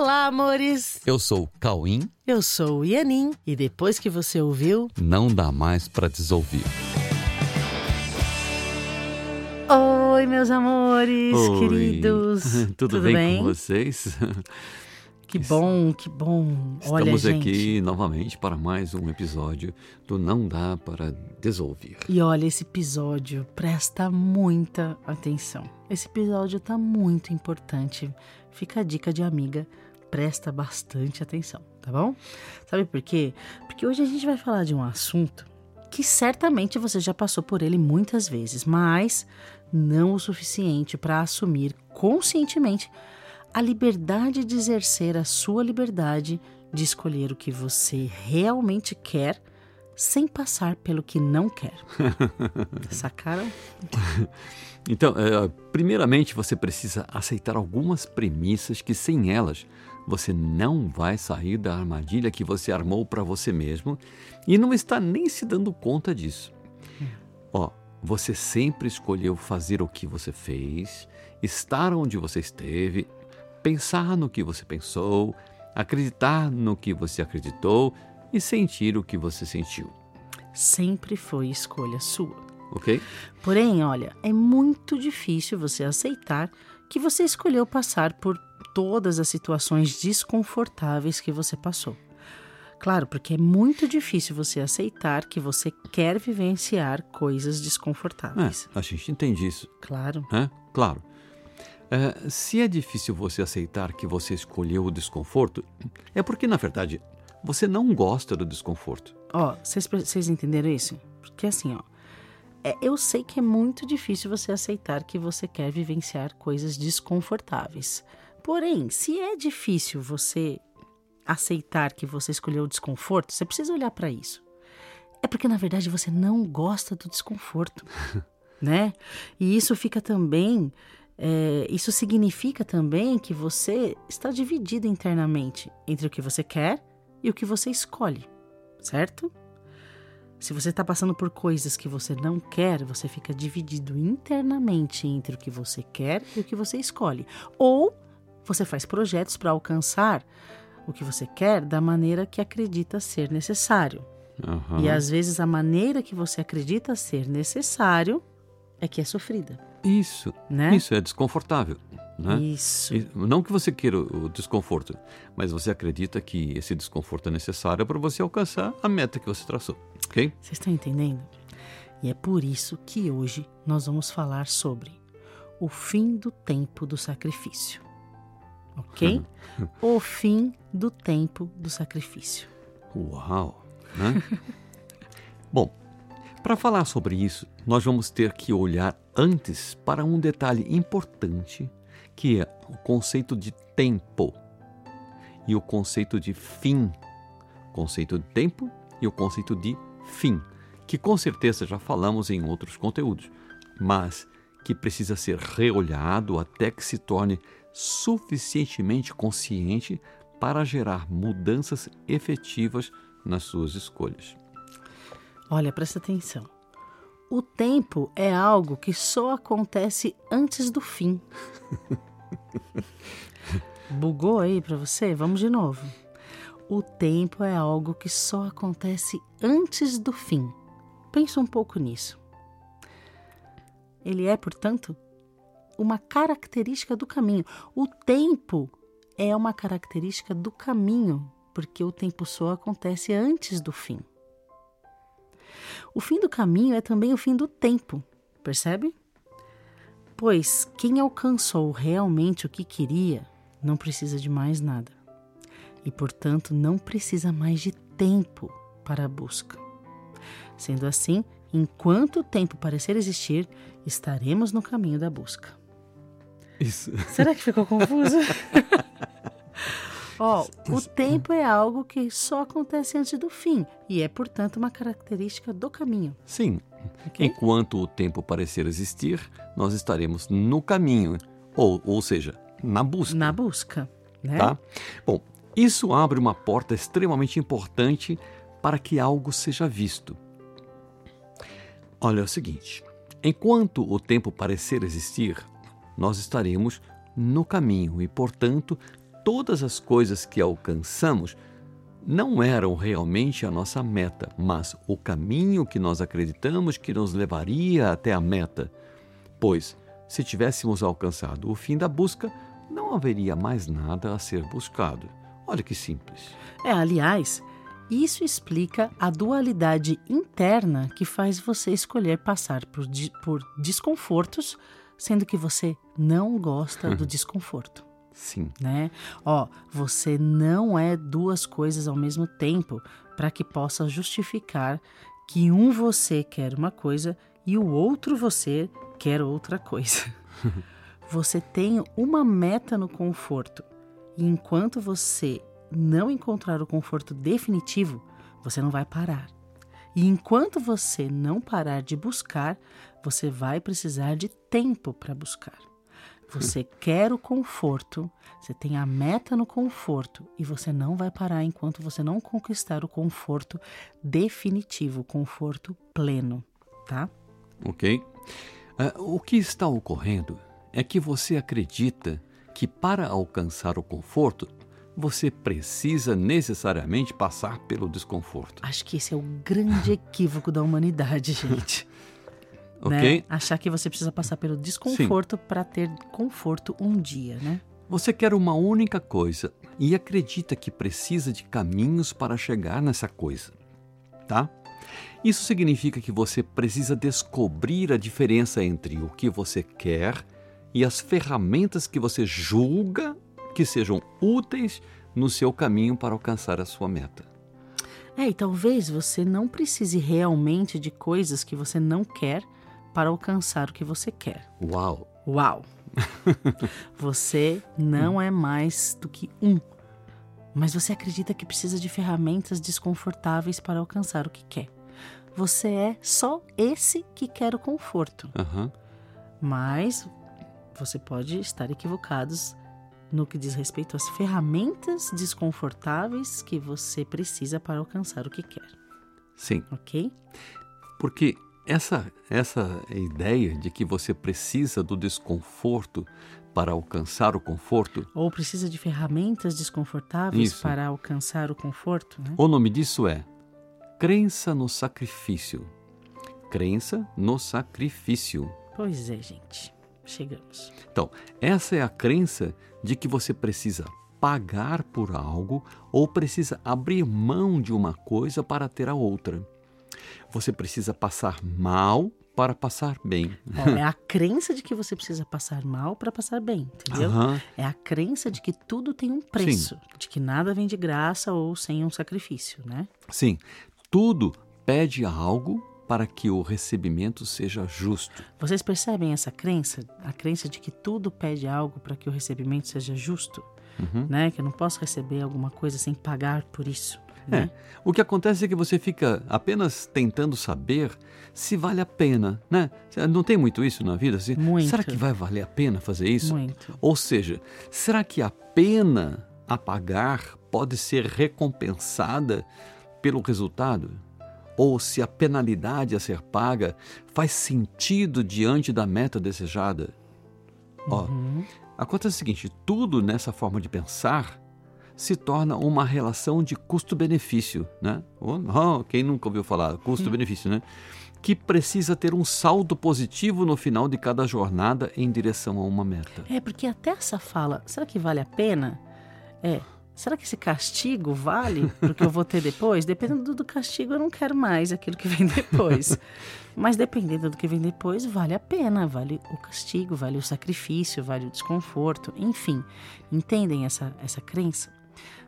Olá, amores! Eu sou o Cauim. Eu sou o Ianin. E depois que você ouviu, Não dá mais para desouvir. Oi, meus amores, Oi. queridos. Tudo, bem, com vocês? Que bom, que bom. Olha, Estamos gente. aqui novamente para mais um episódio do Não Dá para Desouvir. E olha, esse episódio presta muita atenção. Esse episódio tá muito importante. Fica a dica de amiga, presta bastante atenção, tá bom? Sabe por quê? Porque hoje a gente vai falar de um assunto que certamente você já passou por ele muitas vezes, mas não o suficiente para assumir conscientemente a liberdade de exercer a sua liberdade de escolher o que você realmente quer sem passar pelo que não quer. Sacaram? Então, eh, primeiramente você precisa aceitar algumas premissas que sem elas você não vai sair da armadilha que você armou para você mesmo e não está nem se dando conta disso. Ó, você sempre escolheu fazer o que você fez, estar onde você esteve, pensar no que você pensou, acreditar no que você acreditou e sentir o que você sentiu, Sempre foi escolha sua. ok? Porém, olha, é muito difícil você aceitar que você escolheu passar por todas as situações desconfortáveis que você passou. Claro, porque é muito difícil você aceitar que você quer vivenciar coisas desconfortáveis. É, a gente entende isso. Claro. né? Claro. É, se é difícil você aceitar que você escolheu o desconforto, é porque, na verdade, você não gosta do desconforto. Ó, vocês vocês entenderam isso? Porque assim, ó, é, eu sei que é muito difícil você aceitar que você quer vivenciar coisas desconfortáveis. Porém, se é difícil você aceitar que você escolheu o desconforto, você precisa olhar para isso. É porque na verdade você não gosta do desconforto, né? E isso fica também, é, isso significa também que você está dividido internamente entre o que você quer e o que você escolhe, certo? Se você está passando por coisas que você não quer, você fica dividido internamente entre o que você quer e o que você escolhe. Ou você faz projetos para alcançar o que você quer da maneira que acredita ser necessário. Aham. E às vezes a maneira que você acredita ser necessário é que é sofrida, Isso, né? isso é desconfortável. Né? Isso. Não que você queira o desconforto, mas você acredita que esse desconforto é necessário para você alcançar a meta que você traçou, ok? Vocês estão entendendo? E é por isso que hoje nós vamos falar sobre o fim do tempo do sacrifício. Ok? o fim do tempo do sacrifício. Uau! Né? Bom, para falar sobre isso, nós vamos ter que olhar antes para um detalhe importante, que é o conceito de tempo e o conceito de fim. Conceito de tempo e o conceito de fim, que com certeza já falamos em outros conteúdos, mas que precisa ser reolhado até que se torne suficientemente consciente para gerar mudanças efetivas nas suas escolhas. Olha, presta atenção. O tempo é algo que só acontece antes do fim. Bugou aí para você? Vamos de novo. O tempo é algo que só acontece antes do fim. Pensa um pouco nisso. Ele é, portanto, uma característica do caminho. O tempo é uma característica do caminho, porque o tempo só acontece antes do fim. O fim do caminho é também o fim do tempo, percebe? Pois quem alcançou realmente o que queria não precisa de mais nada. E, portanto, não precisa mais de tempo para a busca. Sendo assim, enquanto o tempo parecer existir, estaremos no caminho da busca. Isso. Será que ficou confuso? Ó, o tempo é algo que só acontece antes do fim e é, portanto, uma característica do caminho. Sim. ok? Enquanto o tempo parecer existir, nós estaremos no caminho, ou, ou seja, na busca. Na busca, né? Tá? Bom, isso abre uma porta extremamente importante para que algo seja visto. Olha é o seguinte: enquanto o tempo parecer existir, nós estaremos no caminho e, portanto, todas as coisas que alcançamos não eram realmente a nossa meta, mas o caminho que nós acreditamos que nos levaria até a meta. Pois, se tivéssemos alcançado o fim da busca, não haveria mais nada a ser buscado. Olha que simples. É, aliás, isso explica a dualidade interna que faz você escolher passar por, por desconfortos, sendo que você não gosta do desconforto. Sim. Né? Ó, você não é duas coisas ao mesmo tempo para que possa justificar que um você quer uma coisa e o outro você quer outra coisa. você tem uma meta no conforto. E enquanto você não encontrar o conforto definitivo, você não vai parar. E enquanto você não parar de buscar, você vai precisar de tempo para buscar. Você quer o conforto, você tem a meta no conforto e você não vai parar enquanto você não conquistar o conforto definitivo, o conforto pleno, tá? Ok. Uh, o que está ocorrendo é que você acredita que para alcançar o conforto você precisa necessariamente passar pelo desconforto. Acho que esse é o grande equívoco da humanidade, gente. ok? Né? Achar que você precisa passar pelo desconforto para ter conforto um dia, né? Você quer uma única coisa e acredita que precisa de caminhos para chegar nessa coisa, tá? Isso significa que você precisa descobrir a diferença entre o que você quer e as ferramentas que você julga que sejam úteis no seu caminho para alcançar a sua meta. É, e talvez você não precise realmente de coisas que você não quer para alcançar o que você quer. Uau! Uau! você não é mais do que um, mas você acredita que precisa de ferramentas desconfortáveis para alcançar o que quer. Você é só esse que quer o conforto. Uhum. Mas você pode estar equivocados no que diz respeito às ferramentas desconfortáveis que você precisa para alcançar o que quer. Sim. Ok? Porque essa, essa ideia de que você precisa do desconforto para alcançar o conforto. Ou precisa de ferramentas desconfortáveis Isso. para alcançar o conforto. Né? O nome disso é crença no sacrifício. Crença no sacrifício. Pois é, gente. Chegamos. Então, essa é a crença de que você precisa pagar por algo ou precisa abrir mão de uma coisa para ter a outra. Você precisa passar mal para passar bem. é a crença de que você precisa passar mal para passar bem, entendeu? Uhum. É a crença de que tudo tem um preço, Sim. de que nada vem de graça ou sem um sacrifício, né? Sim, tudo pede algo para que o recebimento seja justo. Vocês percebem essa crença? A crença de que tudo pede algo para que o recebimento seja justo? Uhum. Né? Que eu não posso receber alguma coisa sem pagar por isso. Né? É. O que acontece é que você fica apenas tentando saber se vale a pena, né? Não tem muito isso na vida? Assim, muito. Será que vai valer a pena fazer isso? Muito. Ou seja, será que a pena a pagar pode ser recompensada pelo resultado? ou se a penalidade a ser paga faz sentido diante da meta desejada. Uhum. Ó, acontece o seguinte: tudo nessa forma de pensar se torna uma relação de custo-benefício, né? Oh, quem nunca ouviu falar custo-benefício, né? Que precisa ter um saldo positivo no final de cada jornada em direção a uma meta. É, porque até essa fala, será que vale a pena? É, será que esse castigo vale o que eu vou ter depois? Dependendo do castigo, eu não quero mais aquilo que vem depois. Mas dependendo do que vem depois, vale a pena, vale o castigo, vale o sacrifício, vale o desconforto, enfim. Entendem essa, essa crença?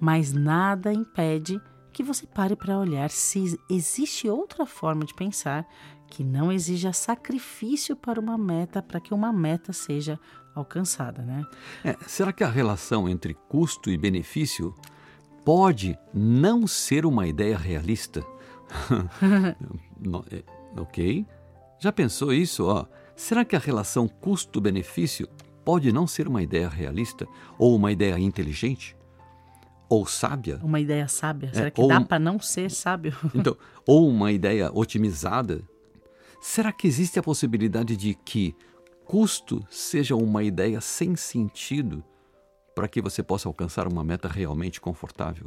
Mas nada impede que você pare para olhar se existe outra forma de pensar que não exija sacrifício para uma meta, para que uma meta seja alcançada, né? É, será que a relação entre custo e benefício pode não ser uma ideia realista? É, ok. Já pensou isso? Ó, será que a relação custo-benefício pode não ser uma ideia realista ou uma ideia inteligente? Ou sábia? Uma ideia sábia? Será É, que ou dá um- para não ser sábio? Então, ou uma ideia otimizada? Será que existe a possibilidade de que custo seja uma ideia sem sentido para que você possa alcançar uma meta realmente confortável?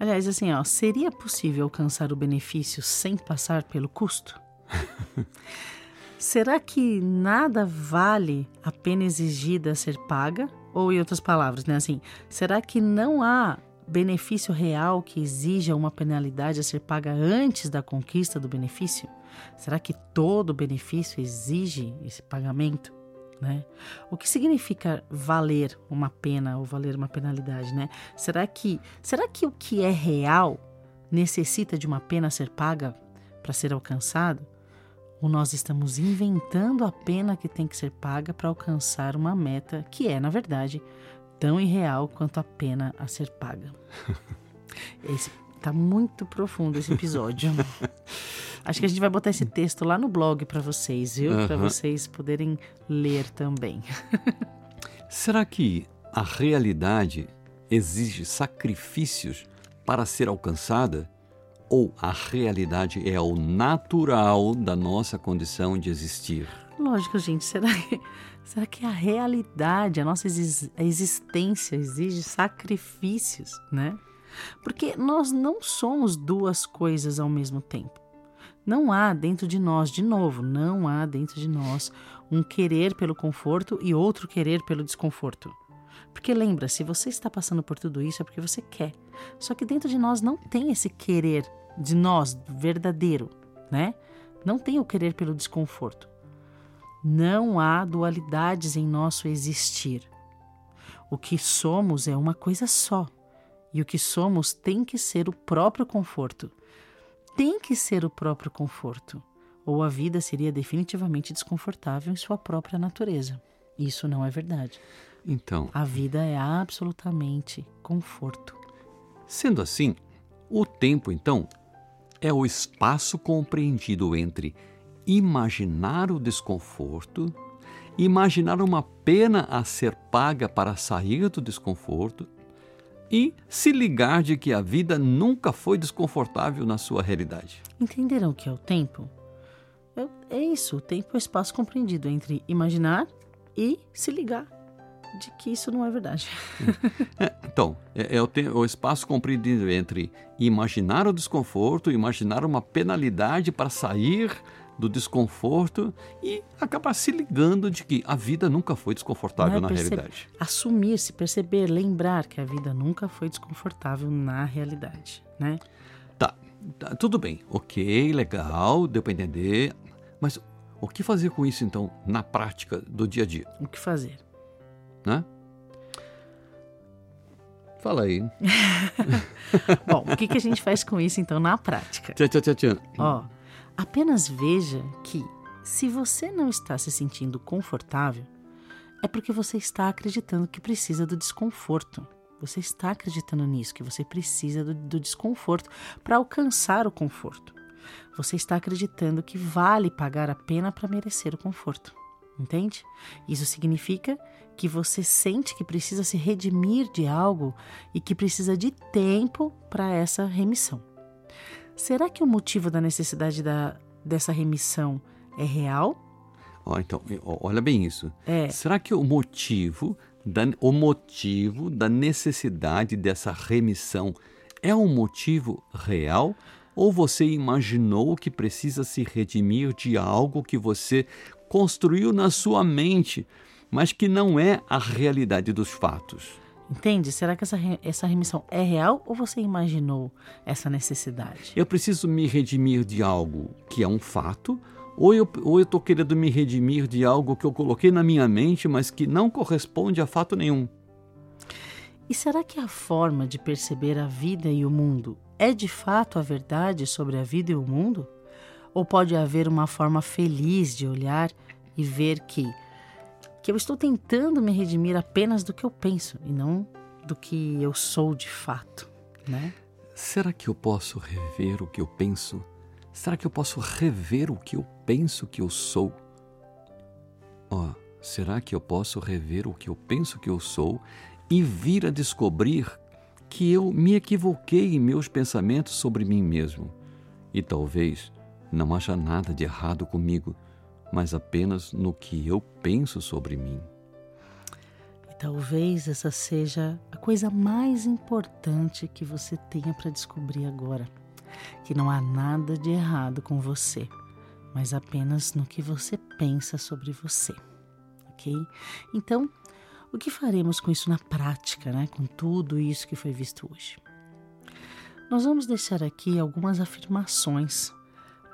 Aliás, assim, ó, seria possível alcançar o benefício sem passar pelo custo? Será que nada vale a pena exigida a ser paga? Ou, em outras palavras, né, assim, será que não há benefício real que exija uma penalidade a ser paga antes da conquista do benefício? Será que todo benefício exige esse pagamento? Né? O que significa valer uma pena ou valer uma penalidade, né? Será que será que o que é real necessita de uma pena ser paga para ser alcançado? Ou nós estamos inventando a pena que tem que ser paga para alcançar uma meta que é, na verdade, tão irreal quanto a pena a ser paga? Esse tá muito profundo esse episódio. Acho que a gente vai botar esse texto lá no blog para vocês, viu? Uhum. Para vocês poderem ler também. Será que a realidade exige sacrifícios para ser alcançada? Ou a realidade é o natural da nossa condição de existir? Lógico, gente. Será que, será que a realidade, a nossa existência exige sacrifícios, né? Porque nós não somos duas coisas ao mesmo tempo. Não há dentro de nós, de novo, não há dentro de nós um querer pelo conforto e outro querer pelo desconforto. Porque lembra, se você está passando por tudo isso é porque você quer. Só que dentro de nós não tem esse querer de nós verdadeiro, né? Não tem o querer pelo desconforto. Não há dualidades em nosso existir. O que somos é uma coisa só. E o que somos tem que ser o próprio conforto tem que ser o próprio conforto, ou a vida seria definitivamente desconfortável em sua própria natureza. Isso não é verdade. Então, a vida é absolutamente conforto. Sendo assim, o tempo então é o espaço compreendido entre imaginar o desconforto, imaginar uma pena a ser paga para sair do desconforto e se ligar de que a vida nunca foi desconfortável na sua realidade. Entenderam o que é o tempo? É, é isso, o tempo é o espaço compreendido entre imaginar e se ligar de que isso não é verdade. É, então, é, é o, o, espaço compreendido entre imaginar o desconforto, imaginar uma penalidade para sair do desconforto e acabar se ligando de que a vida nunca foi desconfortável é na realidade. Assumir, se perceber, lembrar que a vida nunca foi desconfortável na realidade, né? Tá, tá tudo bem, ok, legal, deu para entender, mas o que fazer com isso então na prática do dia a dia? O que fazer? Né? Fala aí. Bom, o que, que a gente faz com isso então na prática? Tchau, tchau, tchau. Ó, Apenas veja que, se você não está se sentindo confortável, é porque você está acreditando que precisa do desconforto. Você está acreditando nisso, que você precisa do, do desconforto para alcançar o conforto. Você está acreditando que vale pagar a pena para merecer o conforto. Entende? Isso significa que você sente que precisa se redimir de algo e que precisa de tempo para essa remissão. Será que o motivo da necessidade da, dessa remissão é real? Oh, então, olha bem isso. É. Será que o motivo, da, o motivo da necessidade dessa remissão é um motivo real? Ou você imaginou que precisa se redimir de algo que você construiu na sua mente, mas que não é a realidade dos fatos? Entende? Será que essa, essa remissão é real ou você imaginou essa necessidade? Eu preciso me redimir de algo que é um fato, ou eu ou estou querendo me redimir de algo que eu coloquei na minha mente, mas que não corresponde a fato nenhum? E será que a forma de perceber a vida e o mundo é de fato a verdade sobre a vida e o mundo? Ou pode haver uma forma feliz de olhar e ver que que eu estou tentando me redimir apenas do que eu penso e não do que eu sou de fato, né? Será que eu posso rever o que eu penso? Será que eu posso rever o que eu penso que eu sou? Ó, oh, será que eu posso rever o que eu penso que eu sou e vir a descobrir que eu me equivoquei em meus pensamentos sobre mim mesmo? E talvez não haja nada de errado comigo mas apenas no que eu penso sobre mim. E talvez essa seja a coisa mais importante que você tenha para descobrir agora: que não há nada de errado com você, mas apenas no que você pensa sobre você. Ok? Então, o que faremos com isso na prática, né? com tudo isso que foi visto hoje? Nós vamos deixar aqui algumas afirmações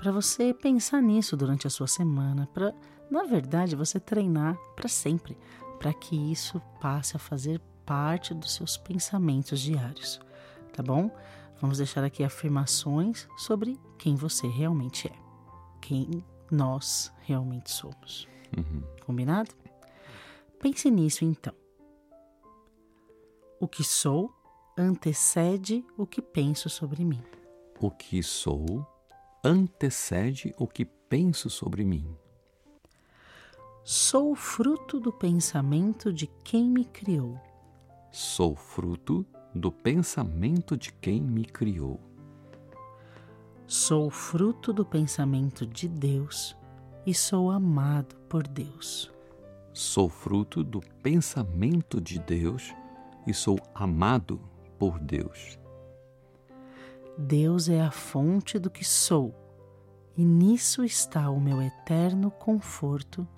para você pensar nisso durante a sua semana, para, na verdade, você treinar para sempre, para que isso passe a fazer parte dos seus pensamentos diários, tá bom? Vamos deixar aqui afirmações sobre quem você realmente é, quem nós realmente somos. Uhum. Combinado? Pense nisso então. O que sou antecede o que penso sobre mim. O que sou antecede o que penso sobre mim. Sou fruto do pensamento de quem me criou. Sou fruto do pensamento de quem me criou. Sou fruto do pensamento de Deus e sou amado por Deus. Sou fruto do pensamento de Deus e sou amado por Deus. Deus é a fonte do que sou, e nisso está o meu eterno conforto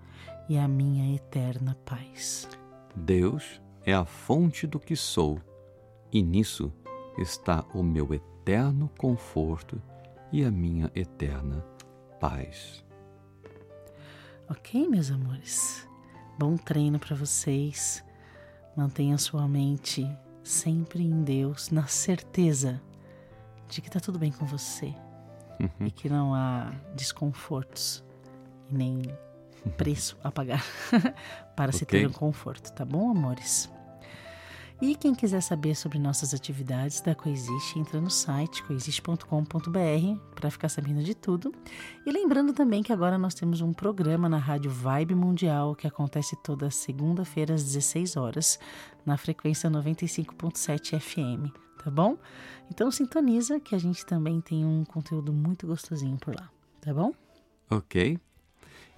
e a minha eterna paz. Deus é a fonte do que sou, e nisso está o meu eterno conforto e a minha eterna paz. Ok, meus amores? Bom treino para vocês. Mantenha sua mente sempre em Deus, na certeza de que está tudo bem com você Uhum. e que não há desconfortos e nem preço a pagar para se Ok. ter um conforto, tá bom, amores? E quem quiser saber sobre nossas atividades da Coexiste, entra no site coexiste.com.br para ficar sabendo de tudo. E lembrando também que agora nós temos um programa na Rádio Vibe Mundial que acontece toda segunda-feira às 16 horas na frequência 95.7 FM, tá bom? Então sintoniza que a gente também tem um conteúdo muito gostosinho por lá, tá bom? Ok?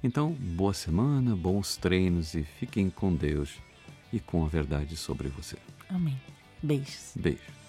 Então, boa semana, bons treinos e fiquem com Deus e com a verdade sobre você. Amém. Beijos. Beijo.